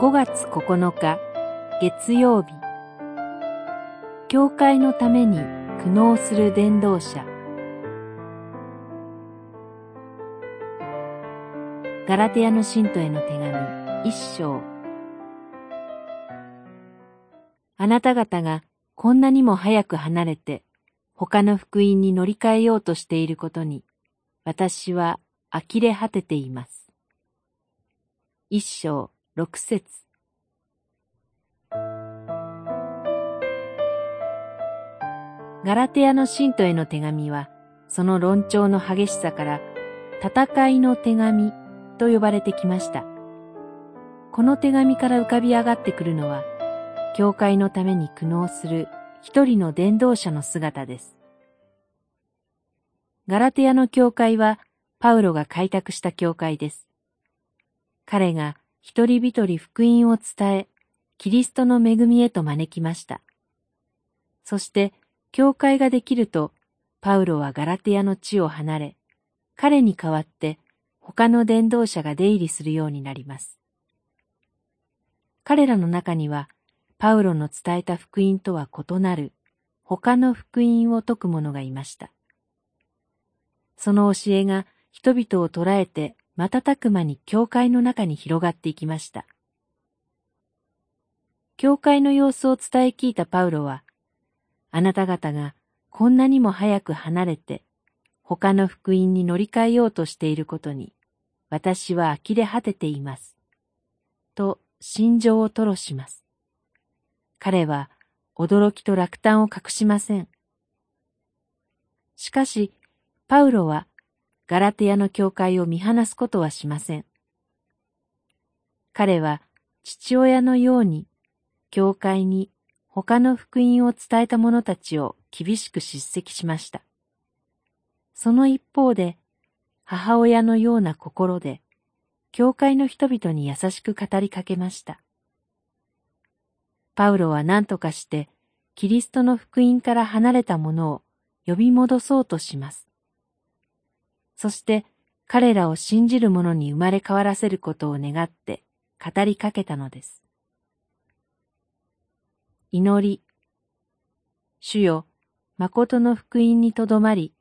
5月9日月曜日。教会のために苦悩する伝道者。ガラテヤの信徒への手紙一章。あなた方がこんなにも早く離れて他の福音に乗り換えようとしていることに私は呆れ果てています。一章。六節ガラテヤの信徒への手紙は、その論調の激しさから、戦いの手紙と呼ばれてきました。この手紙から浮かび上がってくるのは、教会のために苦悩する一人の伝道者の姿です。ガラテヤの教会は、パウロが開拓した教会です。彼が一人一人福音を伝え、キリストの恵みへと招きました。そして、教会ができると、パウロはガラテヤの地を離れ、彼に代わって他の伝道者が出入りするようになります。彼らの中には、パウロの伝えた福音とは異なる他の福音を説く者がいました。その教えが人々を捉えて瞬く間に教会の中に広がっていきました。教会の様子を伝え聞いたパウロは、あなた方がこんなにも早く離れて他の福音に乗り換えようとしていることに私は呆れ果てています。と心情を吐露します。彼は驚きと落胆を隠しません。しかし、パウロはガラテヤの教会を見放すことはしません。彼は父親のように教会に他の福音を伝えた者たちを厳しく叱責しました。その一方で、母親のような心で、教会の人々に優しく語りかけました。パウロは何とかして、キリストの福音から離れた者を呼び戻そうとします。そして彼らを信じる者に生まれ変わらせることを願って語りかけたのです。祈り。主よ、誠の福音にとどまり、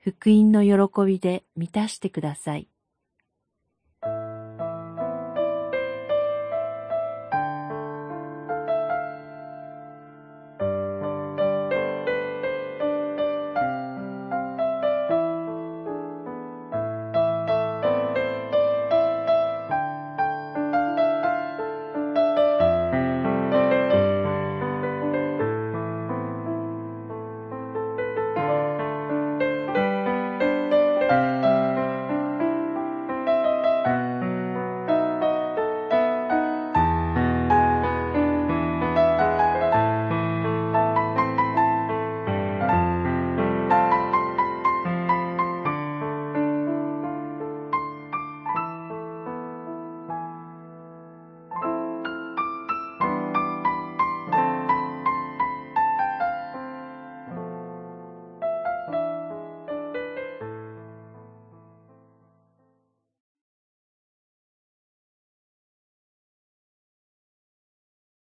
福音の喜びで満たしてください。